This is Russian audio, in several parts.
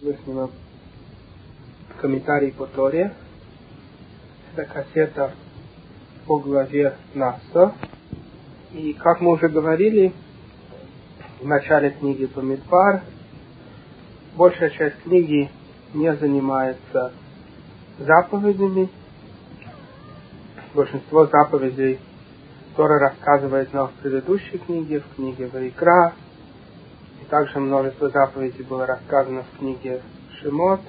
Всевышнего комментарий по Торе. Это кассета по главе Насо. И как мы уже говорили в начале книги Бамидбар, большая часть книги не занимается заповедями. Большинство заповедей Тора рассказывает нам в предыдущей книге, в книге Вайкра, также множество заповедей было рассказано в книге Шимот,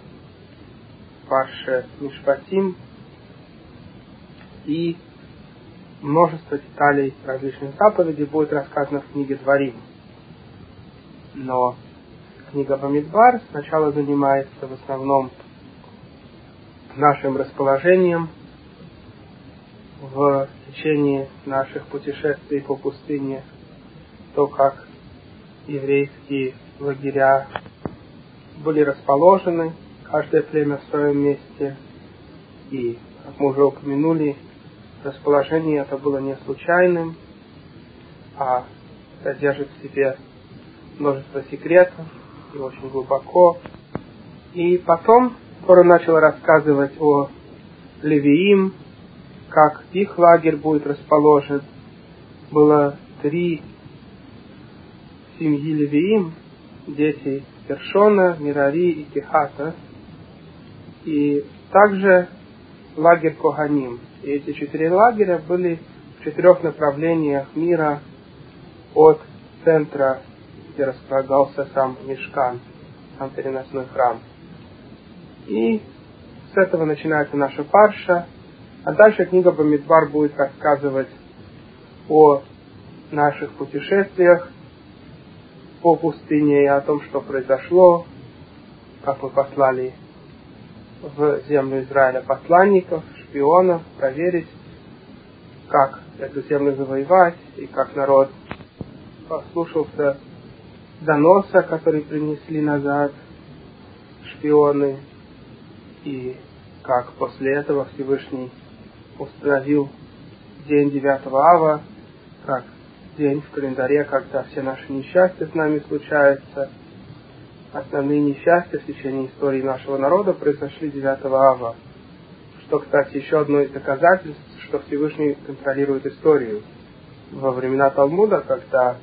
Парше Мишпатим, и множество деталей различных заповедей будет рассказано в книге Дворим. Но книга Бамидбар сначала занимается в основном нашим расположением в течение наших путешествий по пустыне, то, как еврейские лагеря были расположены, каждое племя в своем месте, и, как мы уже упомянули, расположение это было не случайным, а содержит в себе множество секретов и очень глубоко. И потом скоро начал рассказывать о Левиим, как их лагерь будет расположен. Было три семьи Левиим, дети Першона, Мирари и Кихата. И также лагерь Коганим. И эти четыре лагеря были в четырех направлениях мира от центра, где располагался сам Мешкан, сам переносной храм. И с этого начинается наша парша. А дальше книга Бамидбар будет рассказывать о наших путешествиях по пустыне и о том, что произошло, как мы послали в землю Израиля посланников, шпионов, проверить, как эту землю завоевать и как народ послушался доноса, который принесли назад шпионы, и как после этого Всевышний установил день 9 ава, как день в календаре, когда все наши несчастья с нами случаются. Основные несчастья в течение истории нашего народа произошли 9 ава. Что, кстати, еще одно из доказательств, что Всевышний контролирует историю. Во времена Талмуда, когда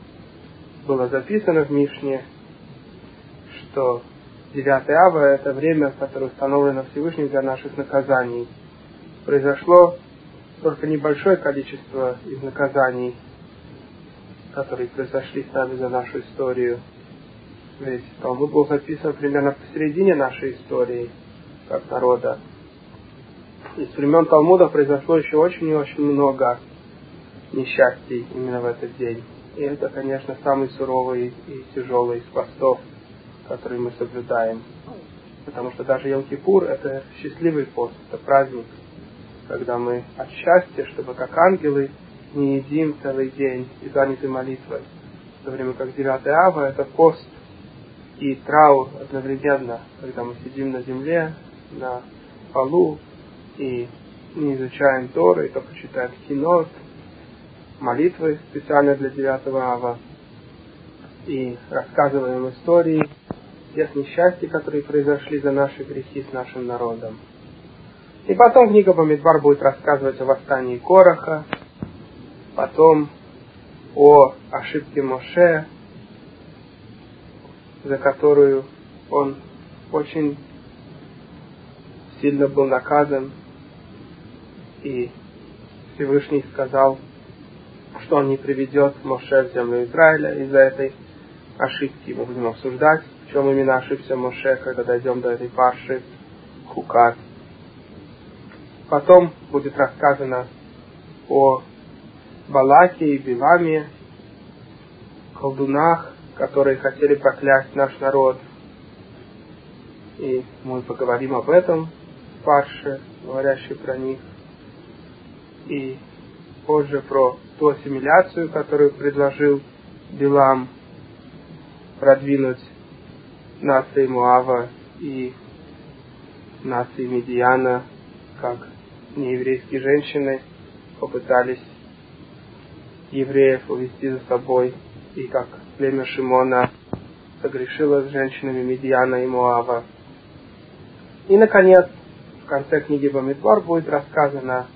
было записано в Мишне, что 9 ава – это время, которое установлено Всевышним для наших наказаний. Произошло только небольшое количество из наказаний, которые произошли с нами за нашу историю. Ведь Талмуд был записан примерно посередине нашей истории, как народа. И с времен Талмуда произошло еще очень и очень много несчастий именно в этот день. И это, конечно, самый суровый и тяжелый из постов, который мы соблюдаем. Потому что даже Йом-Кипур – это счастливый пост, это праздник, когда мы от счастья, чтобы как ангелы не едим целый день и заняты молитвой. В то время как 9 ава – это пост и траур одновременно, когда мы сидим на земле, на полу и не изучаем Торы, и только читаем кинот, молитвы специально для 9 ава, и рассказываем истории тех несчастий, которые произошли за наши грехи с нашим народом. И потом книга Бамидбар будет рассказывать о восстании Короха, потом о ошибке Моше, за которую он очень сильно был наказан, и Всевышний сказал, что он не приведет Моше в землю Израиля из-за этой ошибки. Мы будем обсуждать, в чем именно ошибся Моше, когда дойдем до этой парши Хукат. Потом будет рассказано о Балаке и Биламе, колдунах, которые хотели проклясть наш народ. И мы поговорим об этом в парше, говорящей про них. И позже про ту ассимиляцию, которую предложил Билам продвинуть нации Муава и нации Медиана, как нееврейские женщины попытались евреев увести за собой, и как племя Шимона согрешило с женщинами Медиана и Муава, И, наконец, в конце книги Бамидбар будет рассказано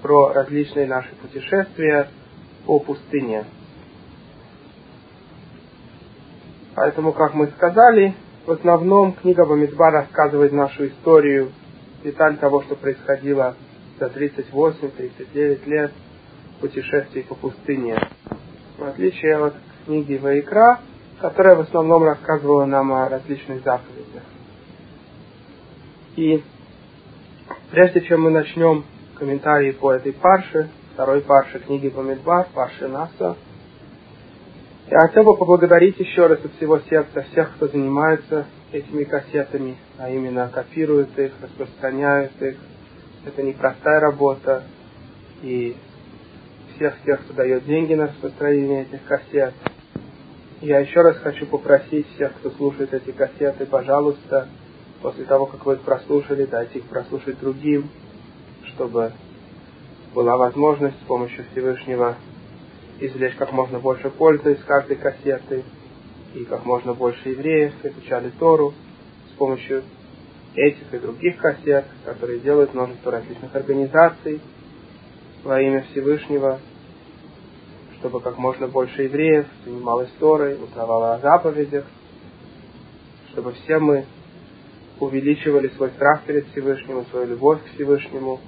про различные наши путешествия по пустыне. Поэтому, как мы сказали, в основном книга Бамидбар рассказывает нашу историю, деталь того, что происходило за 38-39 лет путешествий по пустыне. В отличие от книги Ваикра, которая в основном рассказывала нам о различных заповедях. И прежде чем мы начнем комментарии по этой парше, второй парше книги Бамидбар, парше Наса, я хотел бы поблагодарить еще раз от всего сердца всех, кто занимается этими кассетами, а именно копируют их, распространяют их. Это непростая работа. И всех тех, кто дает деньги на распространение этих кассет. Я еще раз хочу попросить всех, кто слушает эти кассеты, пожалуйста, после того, как вы их прослушали, дайте их прослушать другим, чтобы была возможность с помощью Всевышнего извлечь как можно больше пользы из каждой кассеты, и как можно больше евреев изучали Тору с помощью этих и других кассет, которые делают множество различных организаций во имя Всевышнего, чтобы как можно больше евреев занималось Торой, узнавало о заповедях, чтобы все мы увеличивали свой страх перед Всевышним, свою любовь к Всевышнему.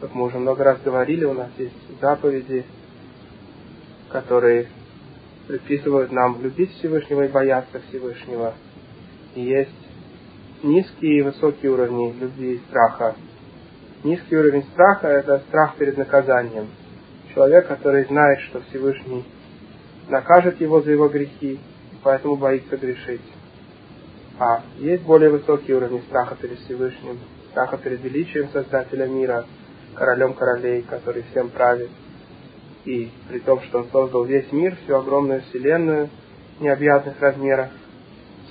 Как мы уже много раз говорили, у нас есть заповеди, которые предписывают нам любить Всевышнего и бояться Всевышнего. И есть низкие и высокие уровни любви и страха. Низкий уровень страха – это страх перед наказанием. Человек, который знает, что Всевышний накажет его за его грехи, поэтому боится грешить. А есть более высокий уровень страха перед Всевышним, страха перед величием Создателя мира, королем королей, который всем правит – и при том, что он создал весь мир, всю огромную вселенную необъятных размерах,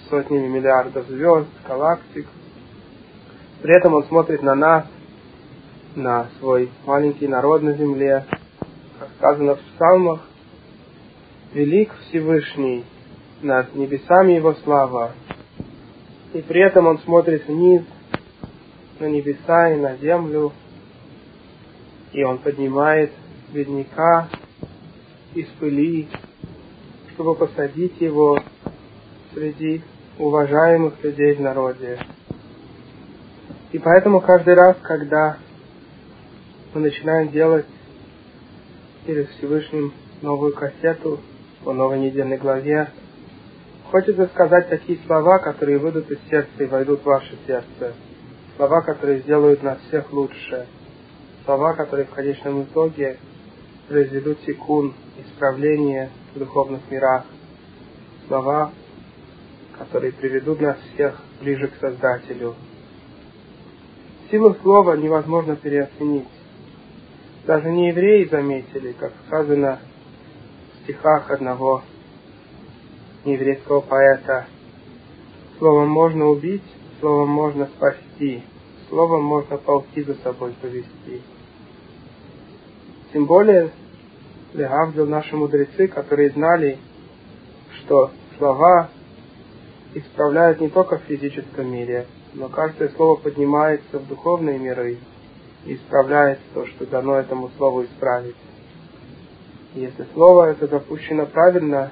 с сотнями миллиардов звезд, галактик. При этом он смотрит на нас, на свой маленький народ на земле, как сказано в псалмах, велик Всевышний над небесами его слава, и при этом он смотрит вниз на небеса и на землю, и он поднимает бедняка из пыли, чтобы посадить его среди уважаемых людей в народе. И поэтому каждый раз, когда мы начинаем делать перед Всевышним новую кассету по новой недельной главе, хочется сказать такие слова, которые выйдут из сердца и войдут в ваше сердце. Слова, которые сделают нас всех лучше. Слова, которые в конечном итоге произведут секунд, исправление в духовных мирах, слова, которые приведут нас всех ближе к Создателю. Силу слова невозможно переоценить. Даже не евреи заметили, как сказано в стихах одного еврейского поэта. Словом можно убить, словом можно спасти, словом можно полки за собой повести. Тем более, Легавдил наши мудрецы, которые знали, что слова исправляют не только в физическом мире, но каждое слово поднимается в духовные миры и исправляет то, что дано этому слову исправить. Если слово это запущено правильно,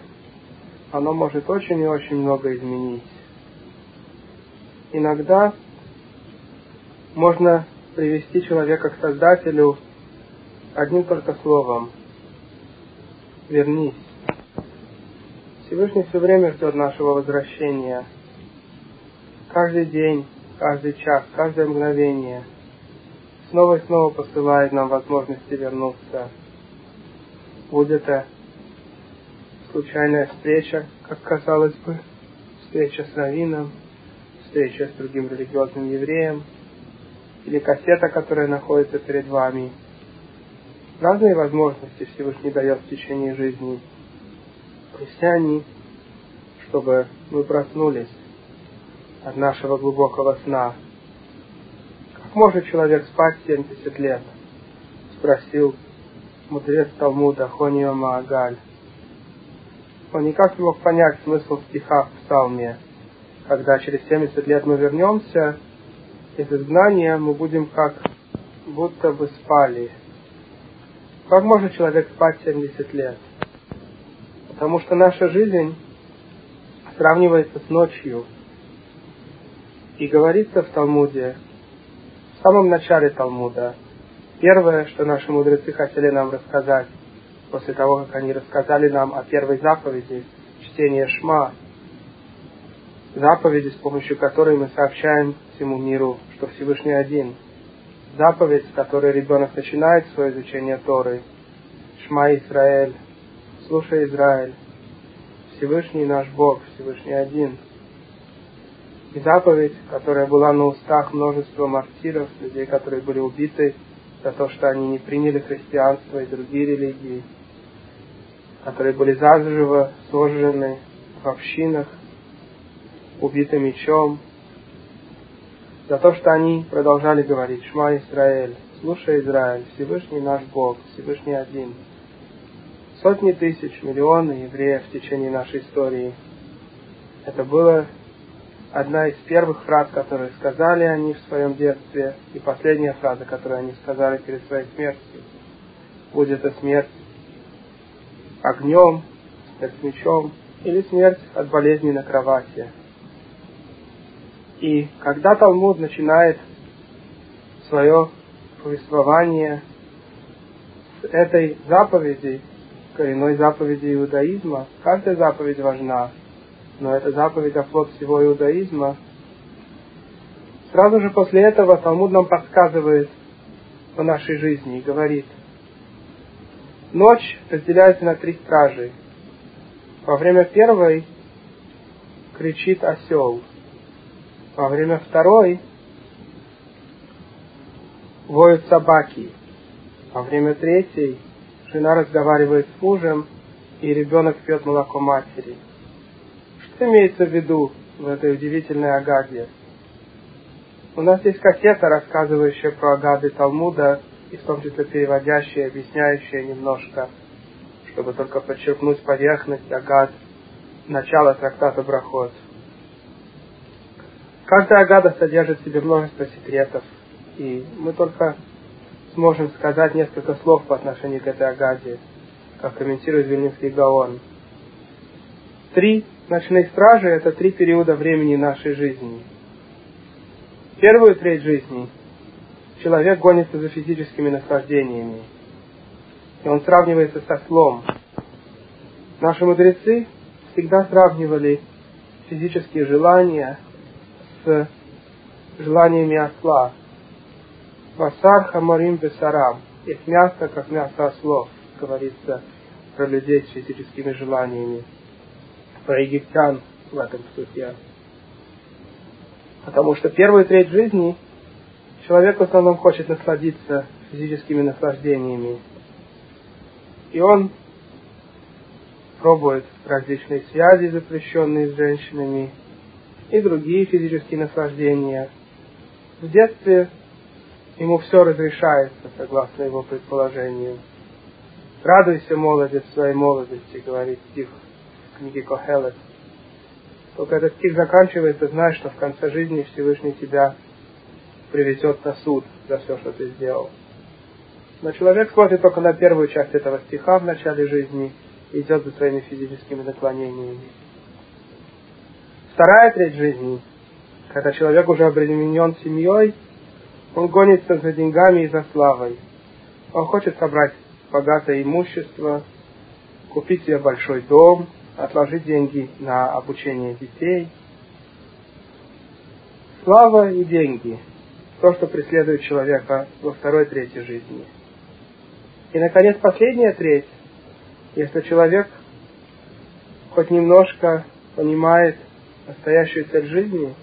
оно может очень и очень много изменить. Иногда можно привести человека к Создателю одним только словом «вернись». Всевышний все время ждет нашего возвращения. Каждый день, каждый час, каждое мгновение снова и снова посылает нам возможности вернуться. Будь это случайная встреча, как казалось бы, встреча с раввином, встреча с другим религиозным евреем, или кассета, которая находится перед вами – разные возможности Всевышний дает в течение жизни. И все они, чтобы мы проснулись от нашего глубокого сна. Как может человек спать 70 лет? Спросил мудрец Талмуда Хонио Маагаль. Он никак не мог понять смысл стиха в псалме, когда через 70 лет мы вернемся, из изгнания, мы будем как будто бы спали. Как может человек спать 70 лет? Потому что наша жизнь сравнивается с ночью. И говорится в Талмуде, в самом начале Талмуда, первое, что наши мудрецы хотели нам рассказать, после того, как они рассказали нам о первой заповеди, чтения Шма, заповеди, с помощью которой мы сообщаем всему миру, что Всевышний один. Заповедь, с которой ребенок начинает свое изучение Торы. Шма Израиль, слушай Израиль, Всевышний наш Бог, Всевышний один. Заповедь, которая была на устах множества мартиров, людей, которые были убиты за то, что они не приняли христианство и другие религии, которые были заживо сожжены в общинах, убиты мечом, за то, что они продолжали говорить «Шма Израиль», «Слушай, Израиль, Всевышний наш Бог, Всевышний один». Сотни тысяч, миллионы евреев в течение нашей истории. Это была одна из первых фраз, которые сказали они в своем детстве, и последняя фраза, которую они сказали перед своей смертью. Будь это смерть огнем, смерть мечом, или смерть от болезни на кровати – и когда Талмуд начинает свое повествование с этой заповеди, коренной заповеди иудаизма, каждая заповедь важна, но это заповедь оплот всего иудаизма, сразу же после этого Талмуд нам подсказывает о нашей жизни и говорит, ночь разделяется на три стражи. Во время первой кричит осел – во время второй воют собаки. Во время третьей жена разговаривает с мужем, и ребенок пьет молоко матери. Что имеется в виду в этой удивительной Агаде? У нас есть кассета, рассказывающая про Агады Талмуда, и в том числе переводящая, объясняющая немножко, чтобы только подчеркнуть поверхность Агад, начала трактата Брахот. Каждая агада содержит в себе множество секретов, и мы только сможем сказать несколько слов по отношению к этой агаде, как комментирует Вильнинский Гаон. Три ночные стражи – это три периода времени нашей жизни. Первую треть жизни человек гонится за физическими наслаждениями, и он сравнивается со слом. Наши мудрецы всегда сравнивали физические желания – с желаниями осла. Васар хамарим бесарам. Их мясо, как мясо ослов, говорится про людей с физическими желаниями. Про египтян в этом статье. Потому что первую треть жизни человек в основном хочет насладиться физическими наслаждениями. И он пробует различные связи, запрещенные с женщинами, и другие физические наслаждения. В детстве ему все разрешается, согласно его предположению. Радуйся, молодец, своей молодости, говорит стих книге Кохелет. Только этот стих заканчивается, знаешь, что в конце жизни Всевышний тебя приведет на суд за все, что ты сделал. Но человек смотрит только на первую часть этого стиха в начале жизни и идет за своими физическими наклонениями. Вторая треть жизни, когда человек уже обременен семьей, он гонится за деньгами и за славой. Он хочет собрать богатое имущество, купить себе большой дом, отложить деньги на обучение детей. Слава и деньги – то, что преследует человека во второй трети жизни. И, наконец, последняя треть, если человек хоть немножко понимает настоящую цель жизни,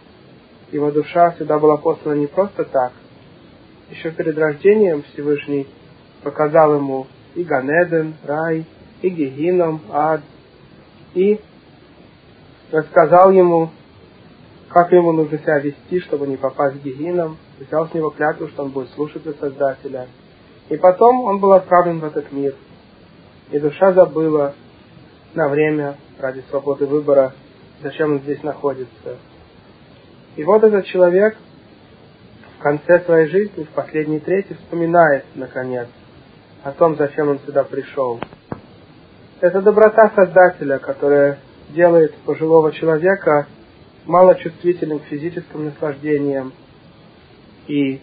его душа сюда была послана не просто так. Еще перед рождением Всевышний показал ему и Ганеден, рай, и Гегином, ад, и рассказал ему, как ему нужно себя вести, чтобы не попасть в Гегином, взял с него клятву, что он будет слушаться Создателя. И потом он был отправлен в этот мир. И душа забыла на время ради свободы выбора зачем он здесь находится. И вот этот человек в конце своей жизни, в последней трети, вспоминает, наконец, о том, зачем он сюда пришел. Это доброта Создателя, которая делает пожилого человека малочувствительным к физическим наслаждениям. И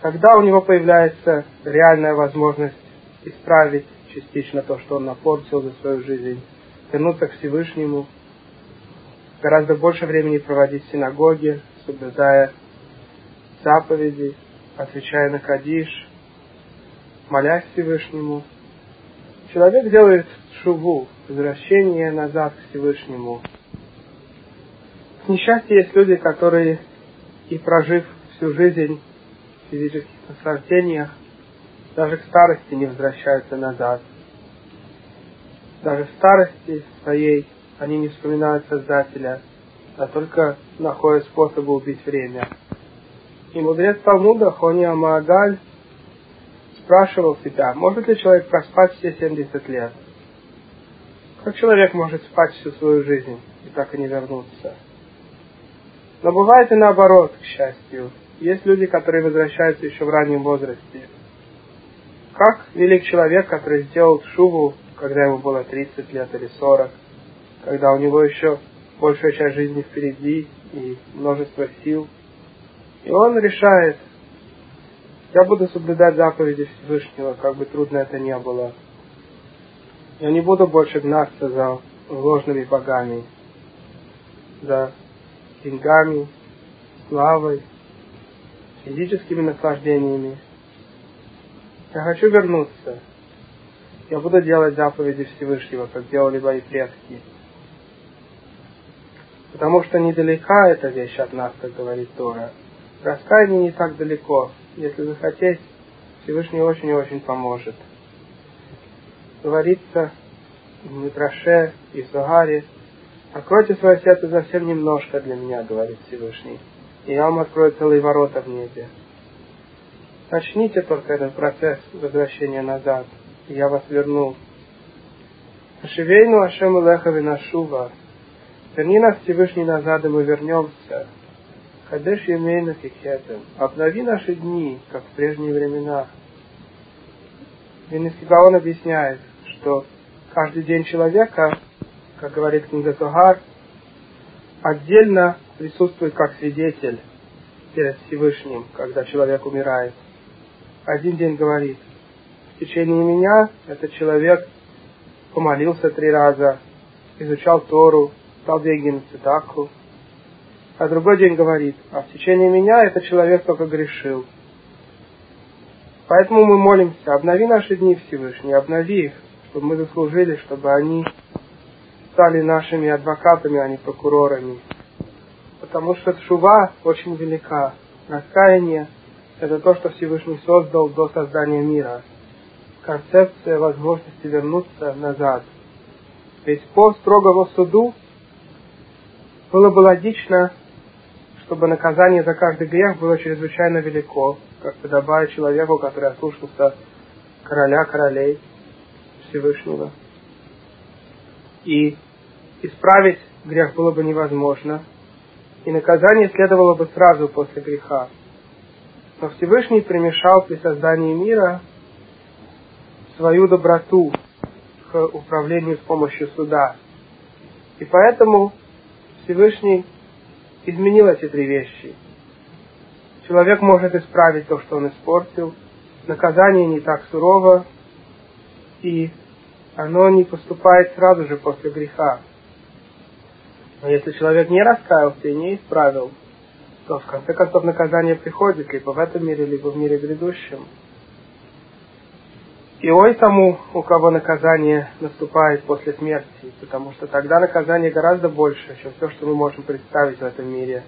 когда у него появляется реальная возможность исправить частично то, что он напортил за свою жизнь, вернуться к Всевышнему, гораздо больше времени проводить в синагоге, соблюдая заповеди, отвечая на кадиш, молясь Всевышнему. Человек делает шуву, возвращение назад к Всевышнему. К несчастью, есть люди, которые и прожив всю жизнь в физических наслаждениях, даже к старости не возвращаются назад. Даже в старости своей они не вспоминают Создателя, а только находят способы убить время. И мудрец Талмуда Хони Амаагаль спрашивал себя, может ли человек проспать все 70 лет? Как человек может спать всю свою жизнь и так и не вернуться? Но бывает и наоборот, к счастью. Есть люди, которые возвращаются еще в раннем возрасте. Как велик человек, который сделал шубу, когда ему было 30 лет или 40, когда у него еще большая часть жизни впереди и множество сил. И он решает, я буду соблюдать заповеди Всевышнего, как бы трудно это ни было. Я не буду больше гнаться за ложными богами, за деньгами, славой, физическими наслаждениями. Я хочу вернуться. Я буду делать заповеди Всевышнего, как делали мои предки. Потому что недалека эта вещь от нас, как говорит Тора. Раскаяние не так далеко. Если захотеть, Всевышний очень и очень поможет. Говорится в Митраше и в Сугаре, Откройте свое сердце совсем немножко для меня, говорит Всевышний, и я вам открою целые ворота в небе. Начните только этот процесс возвращения назад, и я вас верну. Ашивейну Ашем Лехави Нашува. Верни нас Всевышний назад, и мы вернемся. Хадеш Емейна Кикетем. Обнови наши дни, как в прежние времена. Венесигаон объясняет, что каждый день человека как говорит книга Сухар, отдельно присутствует как свидетель перед Всевышним, когда человек умирает. Один день говорит, в течение меня этот человек помолился три раза, изучал Тору, деньги на цитаку. А другой день говорит, а в течение меня этот человек только грешил. Поэтому мы молимся, обнови наши дни Всевышний, обнови их, чтобы мы заслужили, чтобы они стали нашими адвокатами, а не прокурорами. Потому что шува очень велика. Раскаяние – это то, что Всевышний создал до создания мира. Концепция возможности вернуться назад. Ведь по строгому суду было бы логично, чтобы наказание за каждый грех было чрезвычайно велико, как подобает человеку, который ослушался короля королей Всевышнего и исправить грех было бы невозможно, и наказание следовало бы сразу после греха. Но Всевышний примешал при создании мира свою доброту к управлению с помощью суда. И поэтому Всевышний изменил эти три вещи. Человек может исправить то, что он испортил, наказание не так сурово, и оно не поступает сразу же после греха. Но если человек не раскаялся и не исправил, то в конце концов наказание приходит либо в этом мире, либо в мире грядущем. И ой тому, у кого наказание наступает после смерти, потому что тогда наказание гораздо больше, чем все, что мы можем представить в этом мире.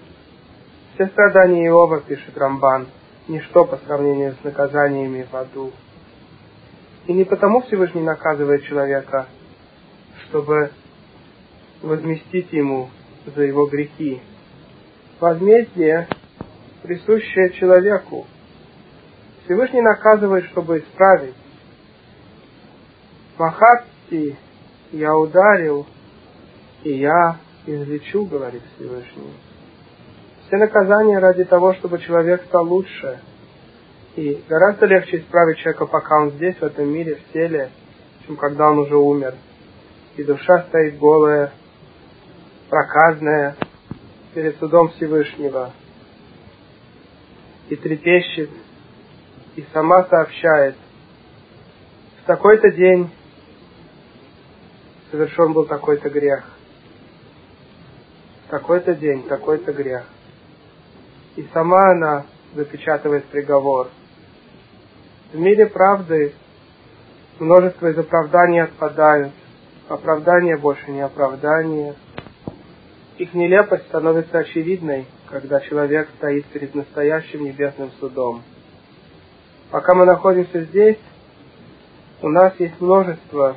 Все страдания Иова, пишет Рамбан, ничто по сравнению с наказаниями в аду. И не потому Всевышний наказывает человека, чтобы возместить ему за его грехи. Возмездие присущее человеку. Всевышний наказывает, чтобы исправить. Махатти я ударил, и я излечу, говорит Всевышний. Все наказания ради того, чтобы человек стал лучше. И гораздо легче исправить человека, пока он здесь, в этом мире, в теле, чем когда он уже умер. И душа стоит голая, проказная, перед судом Всевышнего. И трепещет, и сама сообщает, в такой-то день совершен был такой-то грех. Такой-то день, такой-то грех. И сама она запечатывает приговор. В мире правды множество из оправданий отпадают. Оправдание больше не оправдание. Их нелепость становится очевидной, когда человек стоит перед настоящим небесным судом. Пока мы находимся здесь, у нас есть множество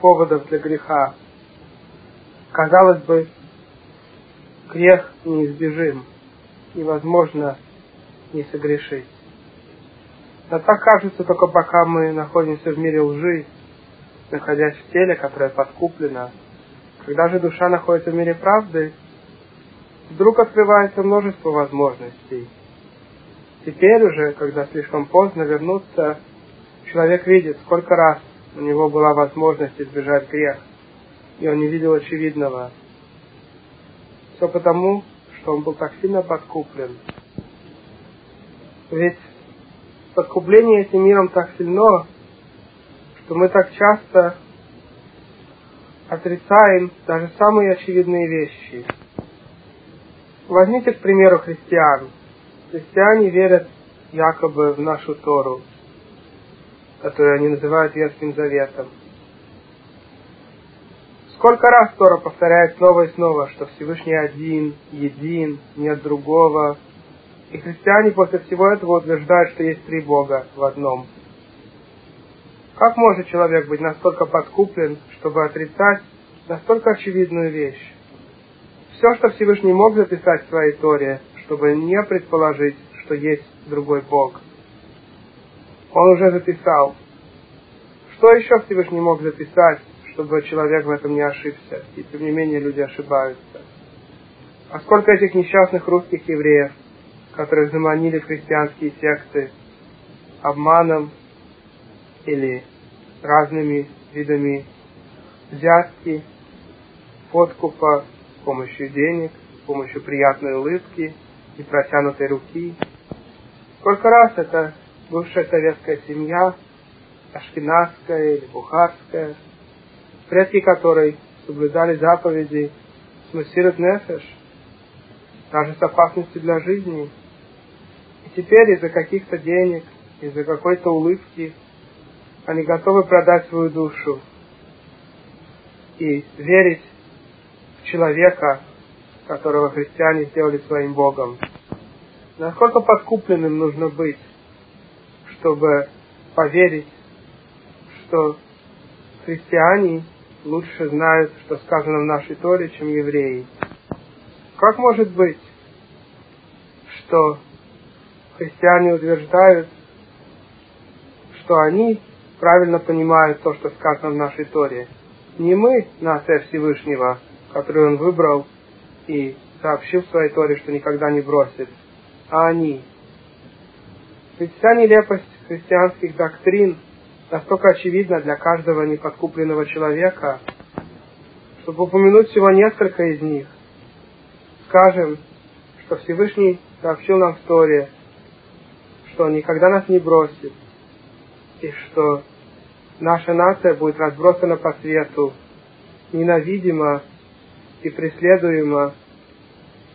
поводов для греха. Казалось бы, грех неизбежим, невозможно не согрешить. Но так кажется только пока мы находимся в мире лжи, находясь в теле, которое подкуплено. Когда же душа находится в мире правды, вдруг открывается множество возможностей. Теперь уже, когда слишком поздно вернуться Человек видит, сколько раз у него была возможность избежать грех, и он не видел очевидного. Все потому, что он был так сильно подкуплен. Ведь подкупление этим миром так сильно, что мы так часто отрицаем даже самые очевидные вещи. Возьмите, к примеру, христиан. Христиане верят якобы в нашу Тору которую они называют Ветхим Заветом. Сколько раз Тора повторяет снова и снова, что Всевышний один, един, нет другого. И христиане после всего этого утверждают, что есть три Бога в одном. Как может человек быть настолько подкуплен, чтобы отрицать настолько очевидную вещь? Все, что Всевышний мог записать в своей Торе, чтобы не предположить, что есть другой Бог – он уже записал. Что еще Всевышний мог записать, чтобы человек в этом не ошибся? И тем не менее люди ошибаются. А сколько этих несчастных русских евреев, которых заманили в христианские секты обманом или разными видами взятки, подкупа, с помощью денег, с помощью приятной улыбки и протянутой руки. Сколько раз это бывшая советская семья, ашкенадская или бухарская, предки которой соблюдали заповеди Смусират Нефеш, даже с опасностью для жизни. И теперь из-за каких-то денег, из-за какой-то улыбки они готовы продать свою душу и верить в человека, которого христиане сделали своим Богом. Насколько подкупленным нужно быть, чтобы поверить, что христиане лучше знают, что сказано в нашей Торе, чем евреи. Как может быть, что христиане утверждают, что они правильно понимают то, что сказано в нашей Торе? Не мы, нация Всевышнего, которую он выбрал и сообщил в своей Торе, что никогда не бросит, а они, ведь вся нелепость христианских доктрин настолько очевидна для каждого неподкупленного человека, чтобы упомянуть всего несколько из них. Скажем, что Всевышний сообщил нам в Торе, что он никогда нас не бросит, и что наша нация будет разбросана по свету, ненавидима и преследуема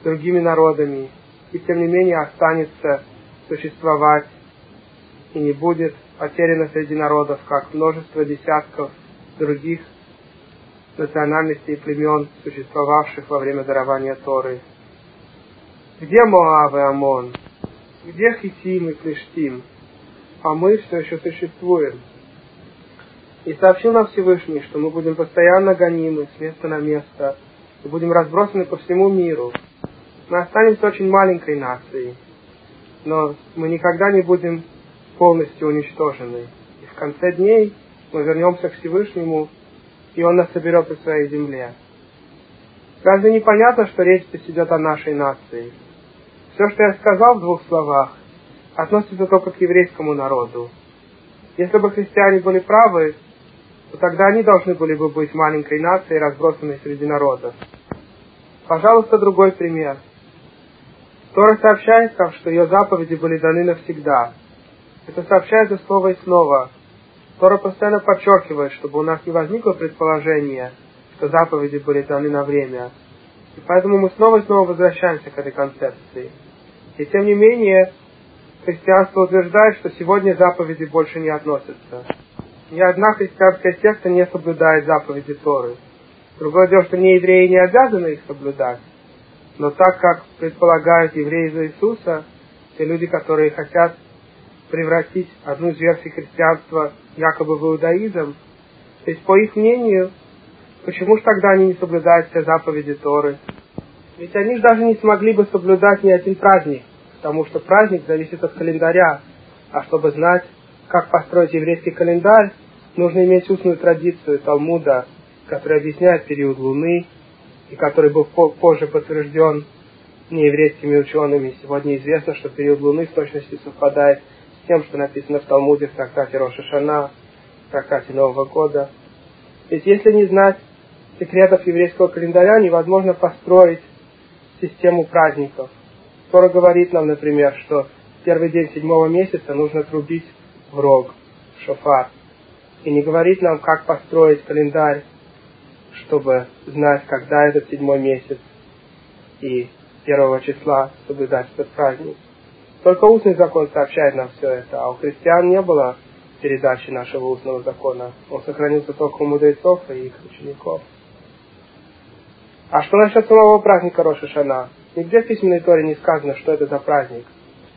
другими народами, и тем не менее останется существовать и не будет потеряно среди народов, как множество десятков других национальностей и племен, существовавших во время дарования Торы. Где Моав и Амон? Где Хитим и Плештим? А мы все еще существуем. И сообщил нам Всевышний, что мы будем постоянно гонимы с места на место и будем разбросаны по всему миру. Мы останемся очень маленькой нацией, но мы никогда не будем полностью уничтожены. И в конце дней мы вернемся к Всевышнему, и Он нас соберет в своей земле. Разве не понятно, что речь здесь идет о нашей нации? Все, что я сказал в двух словах, относится только к еврейскому народу. Если бы христиане были правы, то тогда они должны были бы быть маленькой нацией, разбросанной среди народов. Пожалуйста, другой пример. Тора сообщает нам, что ее заповеди были даны навсегда. Это сообщается снова и снова. Тора постоянно подчеркивает, чтобы у нас не возникло предположение, что заповеди были даны на время. И поэтому мы снова и снова возвращаемся к этой концепции. И тем не менее, христианство утверждает, что сегодня заповеди больше не относятся. Ни одна христианская секта не соблюдает заповеди Торы. Другое дело, что не евреи не обязаны их соблюдать. Но так как предполагают евреи за Иисуса, те люди, которые хотят превратить одну из версий христианства якобы в иудаизм, то есть по их мнению, почему же тогда они не соблюдают все заповеди Торы? Ведь они же даже не смогли бы соблюдать ни один праздник, потому что праздник зависит от календаря, а чтобы знать, как построить еврейский календарь, нужно иметь устную традицию Талмуда, который объясняет период Луны, и который был позже подтвержден нееврейскими учеными. Сегодня известно, что период Луны в точности совпадает с тем, что написано в Талмуде в трактате Роша Шана, в трактате Нового года. Ведь если не знать секретов еврейского календаря, невозможно построить систему праздников. Тора говорит нам, например, что первый день седьмого месяца нужно трубить в рог, в шофар. И не говорит нам, как построить календарь чтобы знать, когда этот седьмой месяц и первого числа соблюдать этот праздник. Только устный закон сообщает нам все это, а у христиан не было передачи нашего устного закона. Он сохранился только у мудрецов и их учеников. А что насчет самого праздника Роша Шана? Нигде в письменной Торе не сказано, что это за праздник.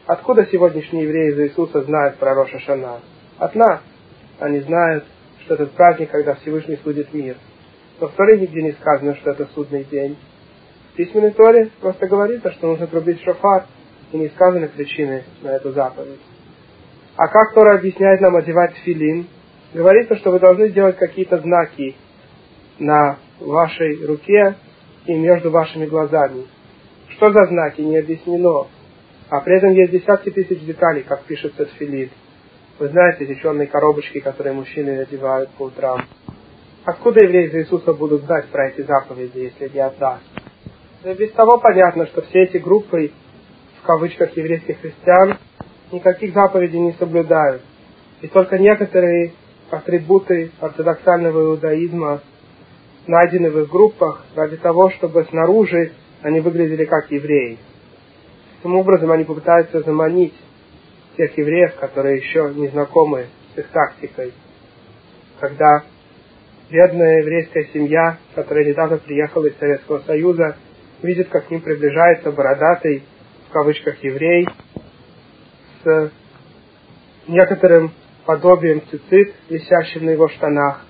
Откуда сегодняшние евреи из Иисуса знают про Роша Шана? От нас. Они знают, что этот праздник, когда Всевышний судит мир – но в Торе нигде не сказано, что это судный день. В письменной Торе просто говорится, что нужно трубить шофар, и не сказаны причины на эту заповедь. А как Тора объясняет нам одевать филин? Говорится, что вы должны делать какие-то знаки на вашей руке и между вашими глазами. Что за знаки, не объяснено. А при этом есть десятки тысяч деталей, как пишется филин. Вы знаете, зачетные коробочки, которые мужчины надевают по утрам. Откуда евреи за Иисуса будут знать про эти заповеди, если не от нас? Да без того понятно, что все эти группы, в кавычках, еврейских христиан, никаких заповедей не соблюдают. И только некоторые атрибуты ортодоксального иудаизма найдены в их группах ради того, чтобы снаружи они выглядели как евреи. Таким образом они попытаются заманить тех евреев, которые еще не знакомы с их тактикой. Когда бедная еврейская семья, которая недавно приехала из Советского Союза, видит, как к ним приближается бородатый, в кавычках, еврей, с некоторым подобием цицит, висящим на его штанах,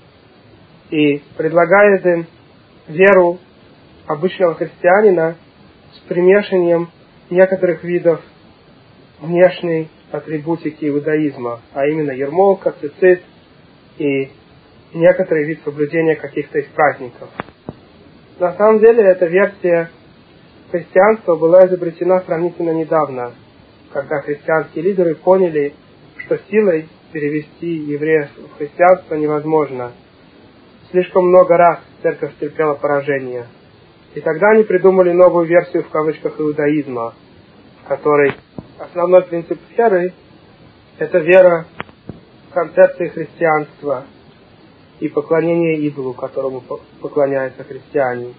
и предлагает им веру обычного христианина с примешиванием некоторых видов внешней атрибутики иудаизма, а именно ермолка, цицит и некоторый вид соблюдения каких-то из праздников. На самом деле эта версия христианства была изобретена сравнительно недавно, когда христианские лидеры поняли, что силой перевести евреев в христианство невозможно. Слишком много раз церковь терпела поражение. И тогда они придумали новую версию в кавычках иудаизма, в которой основной принцип веры – это вера в концепции христианства – и поклонение идолу, которому поклоняются христиане.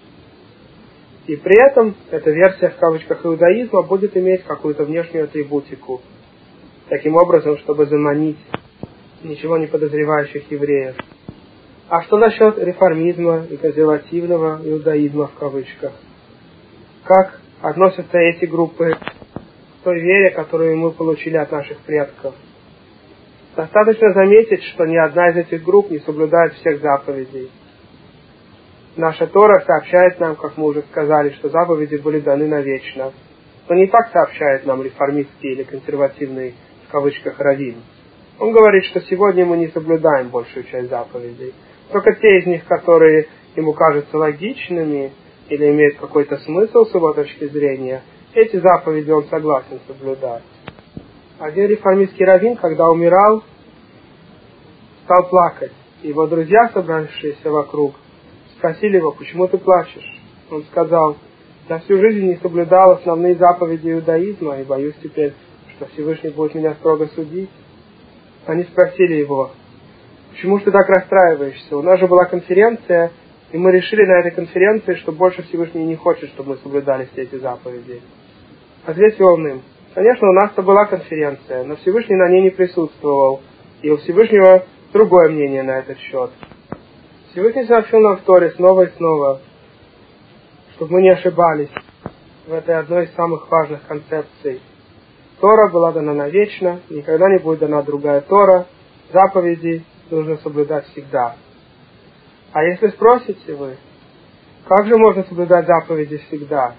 И при этом эта версия в кавычках иудаизма будет иметь какую-то внешнюю атрибутику, таким образом, чтобы заманить ничего не подозревающих евреев. А что насчет реформизма и консервативного иудаизма в кавычках? Как относятся эти группы к той вере, которую мы получили от наших предков – Достаточно заметить, что ни одна из этих групп не соблюдает всех заповедей. Наша Тора сообщает нам, как мы уже сказали, что заповеди были даны навечно. Но не так сообщает нам реформистский или консервативный, в кавычках, раввин. Он говорит, что сегодня мы не соблюдаем большую часть заповедей. Только те из них, которые ему кажутся логичными или имеют какой-то смысл с его точки зрения, эти заповеди он согласен соблюдать. Один реформистский раввин, когда умирал, стал плакать. Его друзья, собравшиеся вокруг, спросили его, почему ты плачешь? Он сказал, я всю жизнь не соблюдал основные заповеди иудаизма и боюсь теперь, что Всевышний будет меня строго судить. Они спросили его, почему ты так расстраиваешься? У нас же была конференция, и мы решили на этой конференции, что больше Всевышний не хочет, чтобы мы соблюдали все эти заповеди. Ответил он им, конечно, у нас-то была конференция, но Всевышний на ней не присутствовал, и у Всевышнего другое мнение на этот счет. Всевышний сообщил нам в Торе снова и снова, чтобы мы не ошибались в этой одной из самых важных концепций. Тора была дана навечно, никогда не будет дана другая Тора, заповеди нужно соблюдать всегда. А если спросите вы, как же можно соблюдать заповеди всегда?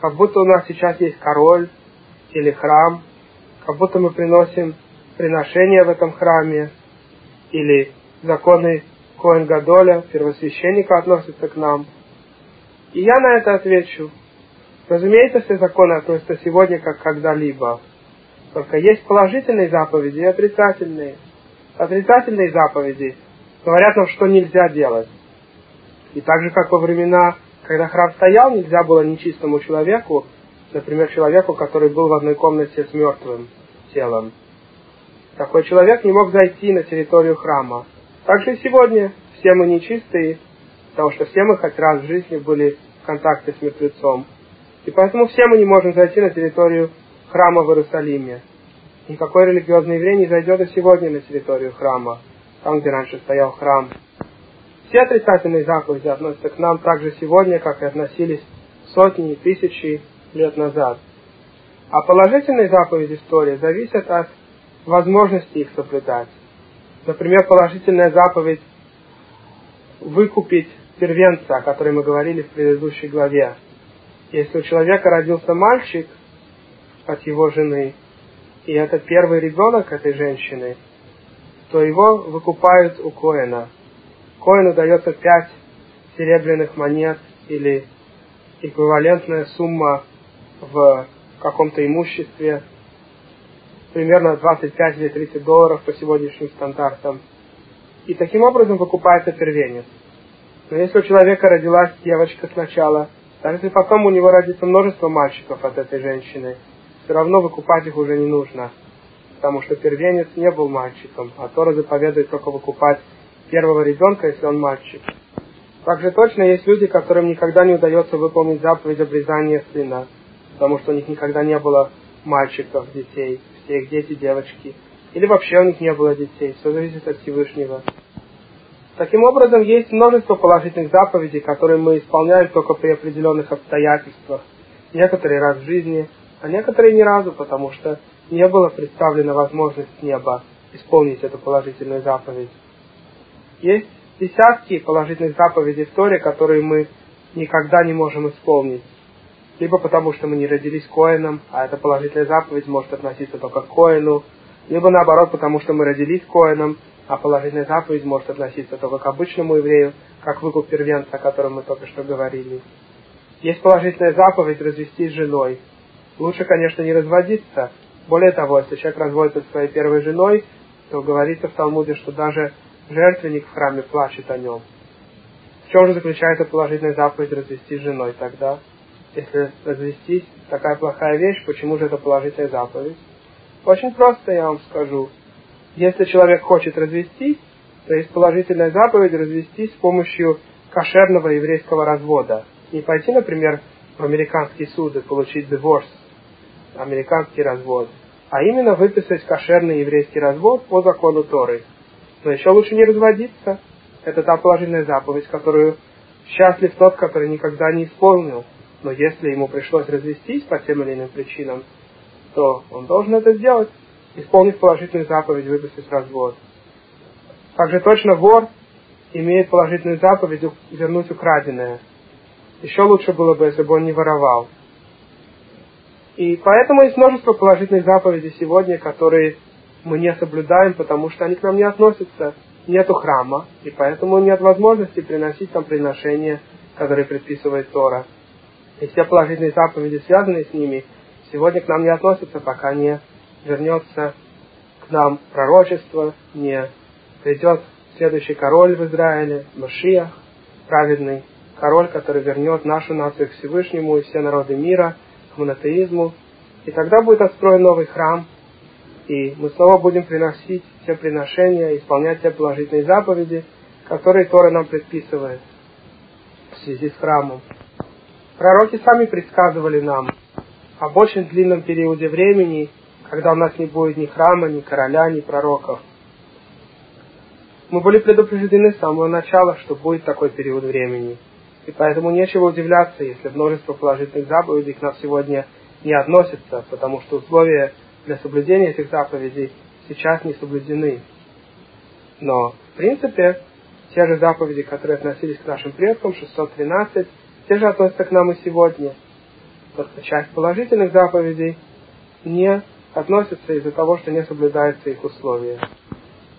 Как будто у нас сейчас есть король или храм, как будто мы приносим приношения в этом храме, или законы Коэн Гадоля, первосвященника относятся к нам. И я на это отвечу. Разумеется, все законы относятся сегодня как когда-либо. Только есть положительные заповеди и отрицательные. Отрицательные заповеди говорят нам, что нельзя делать. И так же, как во времена, когда храм стоял, нельзя было нечистому человеку, например, человеку, который был в одной комнате с мертвым телом, такой человек не мог зайти на территорию храма. Также и сегодня все мы нечистые, потому что все мы хоть раз в жизни были в контакте с мертвецом. И поэтому все мы не можем зайти на территорию храма в Иерусалиме. Никакой религиозный еврей не зайдет и сегодня на территорию храма, там, где раньше стоял храм. Все отрицательные заповеди относятся к нам также сегодня, как и относились сотни и тысячи лет назад. А положительные заповеди истории зависят от возможности их соблюдать. Например, положительная заповедь выкупить первенца, о которой мы говорили в предыдущей главе. Если у человека родился мальчик от его жены, и это первый ребенок этой женщины, то его выкупают у Коина. Коину дается пять серебряных монет или эквивалентная сумма в каком-то имуществе, примерно 25 или 30 долларов по сегодняшним стандартам. И таким образом выкупается первенец. Но если у человека родилась девочка сначала, даже если потом у него родится множество мальчиков от этой женщины, все равно выкупать их уже не нужно, потому что первенец не был мальчиком, а Тора заповедует только выкупать первого ребенка, если он мальчик. Также точно есть люди, которым никогда не удается выполнить заповедь обрезания сына, потому что у них никогда не было мальчиков, детей все их дети девочки, или вообще у них не было детей, все зависит от Всевышнего. Таким образом, есть множество положительных заповедей, которые мы исполняем только при определенных обстоятельствах. Некоторые раз в жизни, а некоторые ни разу, потому что не было представлена возможность неба исполнить эту положительную заповедь. Есть десятки положительных заповедей в Торе, которые мы никогда не можем исполнить либо потому, что мы не родились коином, а эта положительная заповедь может относиться только к коину, либо наоборот, потому что мы родились коином, а положительная заповедь может относиться только к обычному еврею, как выкуп первенца, о котором мы только что говорили. Есть положительная заповедь развестись с женой. Лучше, конечно, не разводиться. Более того, если человек разводится со своей первой женой, то говорится в Талмуде, что даже жертвенник в храме плачет о нем. В чем же заключается положительная заповедь развестись с женой тогда? Если развестись, такая плохая вещь, почему же это положительная заповедь? Очень просто я вам скажу. Если человек хочет развестись, то есть положительная заповедь развестись с помощью кошерного еврейского развода. Не пойти, например, в американский суд и получить divorce, американский развод, а именно выписать кошерный еврейский развод по закону Торы. Но еще лучше не разводиться. Это та положительная заповедь, которую счастлив тот, который никогда не исполнил. Но если ему пришлось развестись по тем или иным причинам, то он должен это сделать, исполнив положительную заповедь выпустить развод. Также точно вор имеет положительную заповедь вернуть украденное. Еще лучше было бы, если бы он не воровал. И поэтому есть множество положительных заповедей сегодня, которые мы не соблюдаем, потому что они к нам не относятся. Нету храма, и поэтому нет возможности приносить там приношения которые предписывает Тора. И все положительные заповеди, связанные с ними, сегодня к нам не относятся, пока не вернется к нам пророчество, не придет следующий король в Израиле, Машиах, праведный король, который вернет нашу нацию к Всевышнему и все народы мира к монотеизму. И тогда будет отстроен новый храм, и мы снова будем приносить все приношения, исполнять все положительные заповеди, которые Тора нам предписывает в связи с храмом. Пророки сами предсказывали нам об очень длинном периоде времени, когда у нас не будет ни храма, ни короля, ни пророков. Мы были предупреждены с самого начала, что будет такой период времени. И поэтому нечего удивляться, если множество положительных заповедей к нам сегодня не относятся, потому что условия для соблюдения этих заповедей сейчас не соблюдены. Но, в принципе, те же заповеди, которые относились к нашим предкам, 613, те же относятся к нам и сегодня. Просто часть положительных заповедей не относится из-за того, что не соблюдаются их условия.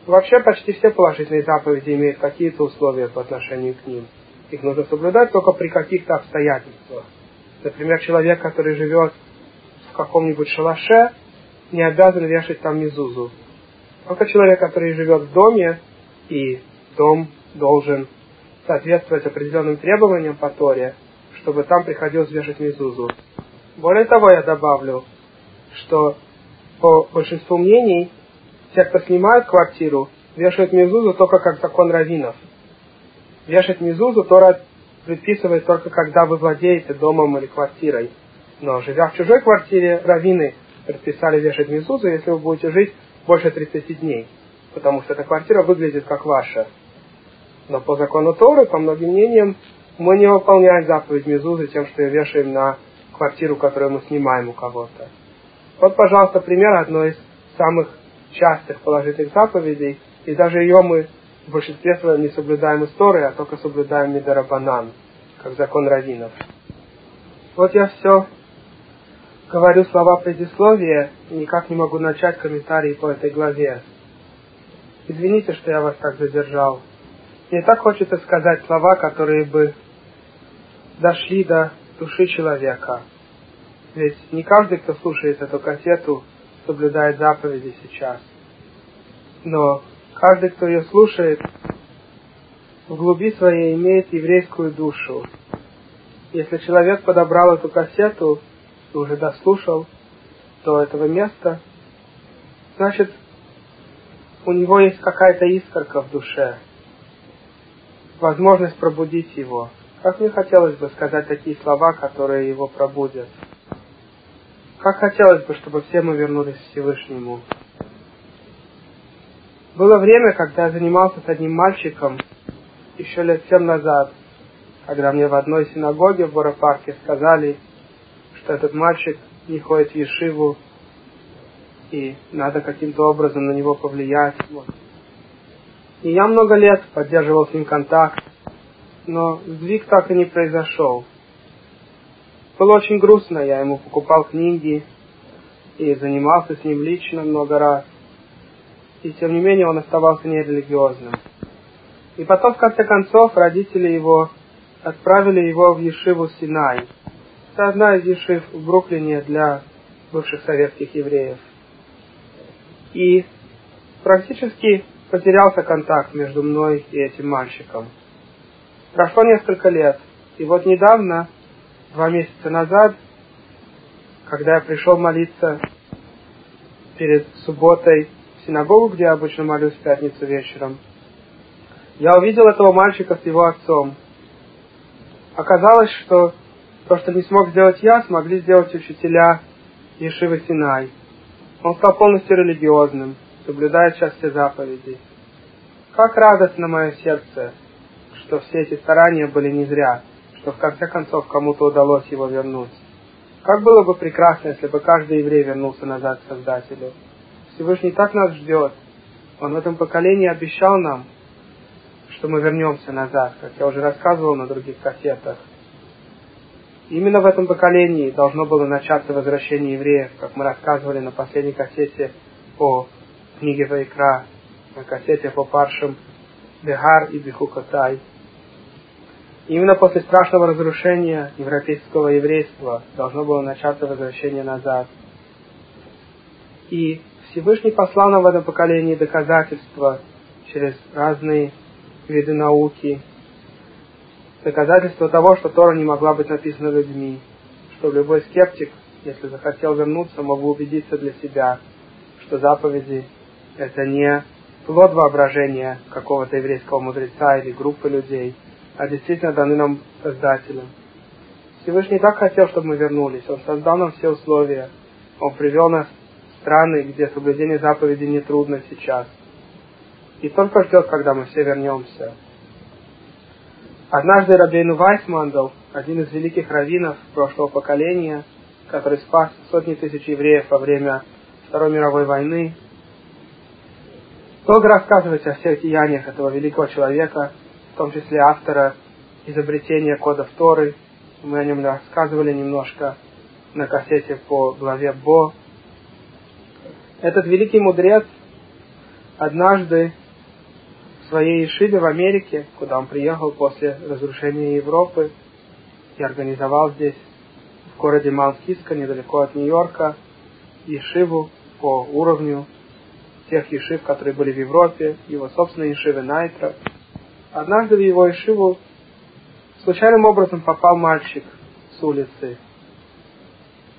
Вообще почти все положительные заповеди имеют какие-то условия по отношению к ним. Их нужно соблюдать только при каких-то обстоятельствах. Например, человек, который живет в каком-нибудь шалаше, не обязан вешать там мизузу. Только человек, который живет в доме, и дом должен соответствовать определенным требованиям по Торе, чтобы там приходилось вешать мизузу. Более того, я добавлю, что по большинству мнений, те, кто снимают квартиру, вешают мизузу только как закон раввинов. Вешать мизузу Тора предписывает только когда вы владеете домом или квартирой. Но живя в чужой квартире, раввины предписали вешать мизузу, если вы будете жить больше 30 дней, потому что эта квартира выглядит как ваша. Но по закону Торы, по многим мнениям, мы не выполняем заповедь мизузы тем, что ее вешаем на квартиру, которую мы снимаем у кого-то. Вот, пожалуйста, пример одной из самых частых положительных заповедей, и даже ее мы в большинстве своем не соблюдаем истории, а только соблюдаем Медарабанан, как закон раввинов. Вот я все говорю слова предисловия и никак не могу начать комментарии по этой главе. Извините, что я вас так задержал. Мне так хочется сказать слова, которые бы дошли до души человека. Ведь не каждый, кто слушает эту кассету, соблюдает заповеди сейчас. Но каждый, кто ее слушает, в глуби своей имеет еврейскую душу. Если человек подобрал эту кассету и уже дослушал до этого места, значит, у него есть какая-то искорка в душе, возможность пробудить его. Как мне хотелось бы сказать такие слова, которые его пробудят. Как хотелось бы, чтобы все мы вернулись к Всевышнему. Было время, когда я занимался с одним мальчиком еще лет семь назад, когда мне в одной синагоге в Боропарке сказали, что этот мальчик не ходит в Ешиву, и надо каким-то образом на него повлиять. Вот. И я много лет поддерживал с ним контакт, но сдвиг так и не произошел. Было очень грустно, я ему покупал книги и занимался с ним лично много раз. И тем не менее он оставался нерелигиозным. И потом, в конце концов, родители его отправили его в Ешиву Синай. Это одна из Ешив в Бруклине для бывших советских евреев. И практически потерялся контакт между мной и этим мальчиком. Прошло несколько лет, и вот недавно два месяца назад, когда я пришел молиться перед субботой в синагогу, где я обычно молюсь в пятницу вечером, я увидел этого мальчика с его отцом. Оказалось, что то, что не смог сделать я, смогли сделать учителя Ешивы Синай. Он стал полностью религиозным, соблюдая все заповеди. Как радостно мое сердце, что все эти старания были не зря что в конце концов кому-то удалось его вернуть. Как было бы прекрасно, если бы каждый еврей вернулся назад к Создателю. Всевышний так нас ждет. Он в этом поколении обещал нам, что мы вернемся назад, как я уже рассказывал на других кассетах. Именно в этом поколении должно было начаться возвращение евреев, как мы рассказывали на последней кассете по книге Вайкра, на кассете по паршам Бехар и Бехукотай. Именно после страшного разрушения европейского еврейства должно было начаться возвращение назад. И Всевышний послал нам в этом поколении доказательства через разные виды науки, доказательства того, что Тора не могла быть написана людьми, что любой скептик, если захотел вернуться, мог убедиться для себя, что заповеди – это не плод воображения какого-то еврейского мудреца или группы людей – а действительно даны нам Создателем. Всевышний так хотел, чтобы мы вернулись. Он создал нам все условия. Он привел нас в страны, где соблюдение заповедей не трудно сейчас. И только ждет, когда мы все вернемся. Однажды Рабейну Вайсмандл, один из великих раввинов прошлого поколения, который спас сотни тысяч евреев во время Второй мировой войны, долго рассказывать о всех деяниях этого великого человека, том числе автора изобретения кода Торы. Мы о нем рассказывали немножко на кассете по главе Бо. Этот великий мудрец однажды в своей Ешиве в Америке, куда он приехал после разрушения Европы и организовал здесь, в городе Маунт-Киско, недалеко от Нью-Йорка, Ешиву по уровню тех Ешив, которые были в Европе, его собственные Ешивы Найтра – Однажды в его Ишиву случайным образом попал мальчик с улицы.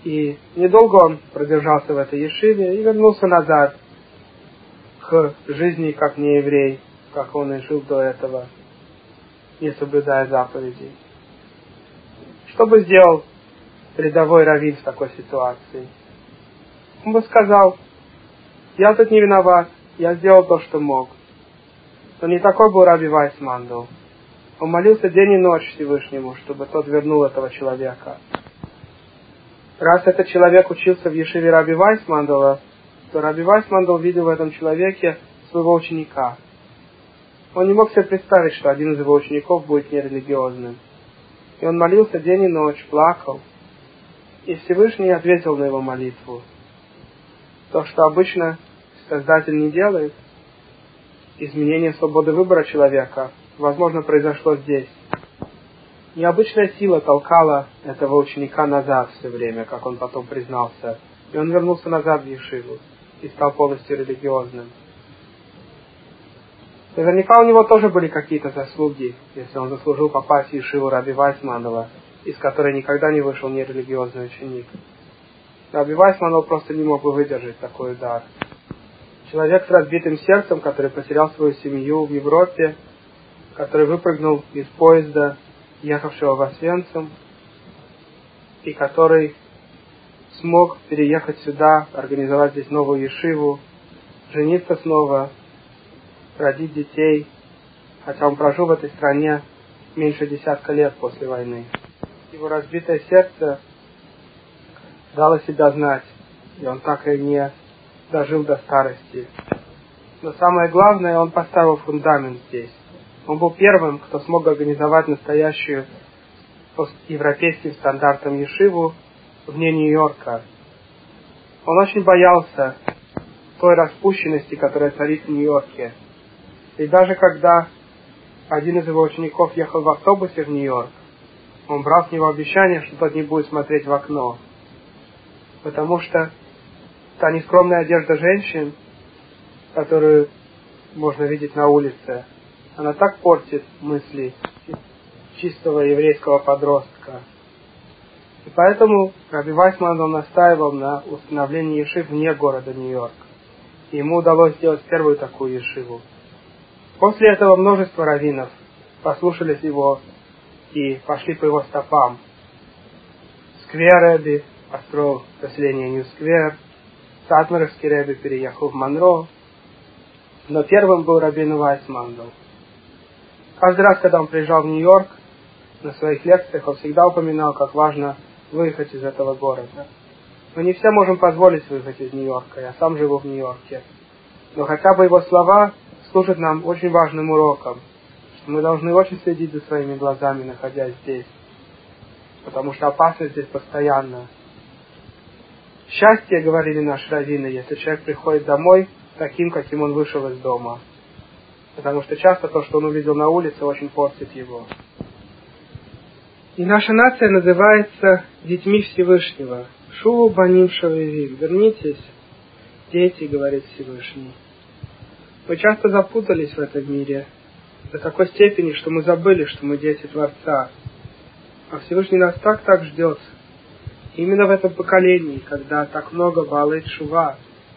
И недолго он продержался в этой Ешиве и вернулся назад к жизни как нееврей, как он и жил до этого, не соблюдая заповедей. Что бы сделал рядовой раввин в такой ситуации? Он бы сказал, я тут не виноват, я сделал то, что мог но не такой был Раби Вайсмандл. Он молился день и ночь Всевышнему, чтобы тот вернул этого человека. Раз этот человек учился в Ешиве Раби Вайсмандала, то Раби Вайсмандл видел в этом человеке своего ученика. Он не мог себе представить, что один из его учеников будет нерелигиозным. И он молился день и ночь, плакал. И Всевышний ответил на его молитву. То, что обычно Создатель не делает – изменение свободы выбора человека, возможно, произошло здесь. Необычная сила толкала этого ученика назад все время, как он потом признался, и он вернулся назад в Ешиву и стал полностью религиозным. Наверняка у него тоже были какие-то заслуги, если он заслужил попасть в Ешиву Раби Вайсманова, из которой никогда не вышел нерелигиозный ученик. Раби Вайсманов просто не мог бы выдержать такой удар. Человек с разбитым сердцем, который потерял свою семью в Европе, который выпрыгнул из поезда, ехавшего в Освенцим, и который смог переехать сюда, организовать здесь новую ешиву, жениться снова, родить детей, хотя он прожил в этой стране меньше десятка лет после войны. Его разбитое сердце дало себя знать, и он так и не дожил до старости. Но самое главное, он поставил фундамент здесь. Он был первым, кто смог организовать настоящую по европейским стандартам Ешиву вне Нью-Йорка. Он очень боялся той распущенности, которая царит в Нью-Йорке. И даже когда один из его учеников ехал в автобусе в Нью-Йорк, он брал с него обещание, что тот не будет смотреть в окно. Потому что та нескромная одежда женщин, которую можно видеть на улице, она так портит мысли чистого еврейского подростка. И поэтому Раби Вайсман он настаивал на установлении ешив вне города Нью-Йорк. И ему удалось сделать первую такую ешиву. После этого множество раввинов послушались его и пошли по его стопам. Сквер Построил поселение Нью-Сквер, Сатмаровский Рэбби переехал в Монро, но первым был Рабин Вайсмандл. Каждый раз, когда он приезжал в Нью-Йорк, на своих лекциях он всегда упоминал, как важно выехать из этого города. Мы не все можем позволить выехать из Нью-Йорка, я сам живу в Нью-Йорке. Но хотя бы его слова служат нам очень важным уроком, что мы должны очень следить за своими глазами, находясь здесь. Потому что опасность здесь постоянная. Счастье, говорили наши раввины, если человек приходит домой таким, каким он вышел из дома. Потому что часто то, что он увидел на улице, очень портит его. И наша нация называется детьми Всевышнего. Шуву Баним Шавивим. Вернитесь, дети, говорит Всевышний. Мы часто запутались в этом мире до такой степени, что мы забыли, что мы дети Творца. А Всевышний нас так так ждет. Именно в этом поколении, когда так много Баалыт Шува,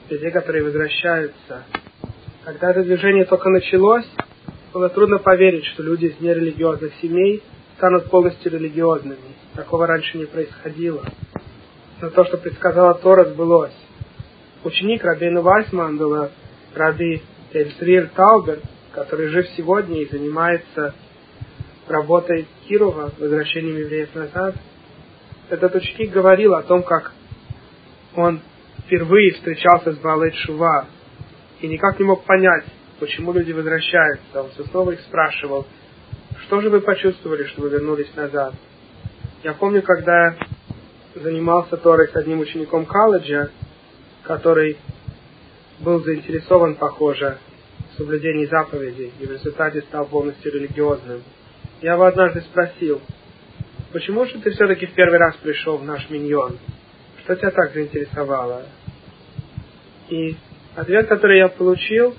людей, которые возвращаются, когда это движение только началось, было трудно поверить, что люди из нерелигиозных семей станут полностью религиозными. Такого раньше не происходило. Но то, что предсказала Тора, сбылось. Ученик Рабейну Вайсман был Раби Эльсрир Таубер, который жив сегодня и занимается работой Кирова, возвращением евреев назад. Этот ученик говорил о том, как он впервые встречался с Балет Шува и никак не мог понять, почему люди возвращаются. Он все снова их спрашивал, что же вы почувствовали, что вы вернулись назад? Я помню, когда занимался Торой с одним учеником колледжа, который был заинтересован, похоже, в соблюдении заповедей и в результате стал полностью религиозным. Я его однажды спросил, почему же ты все-таки в первый раз пришел в наш миньон? Что тебя так заинтересовало? И ответ, который я получил,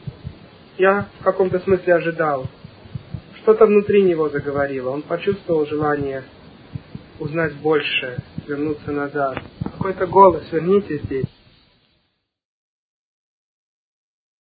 я в каком-то смысле ожидал. Что-то внутри него заговорило. Он почувствовал желание узнать больше, вернуться назад. Какой-то голос, вернитесь здесь.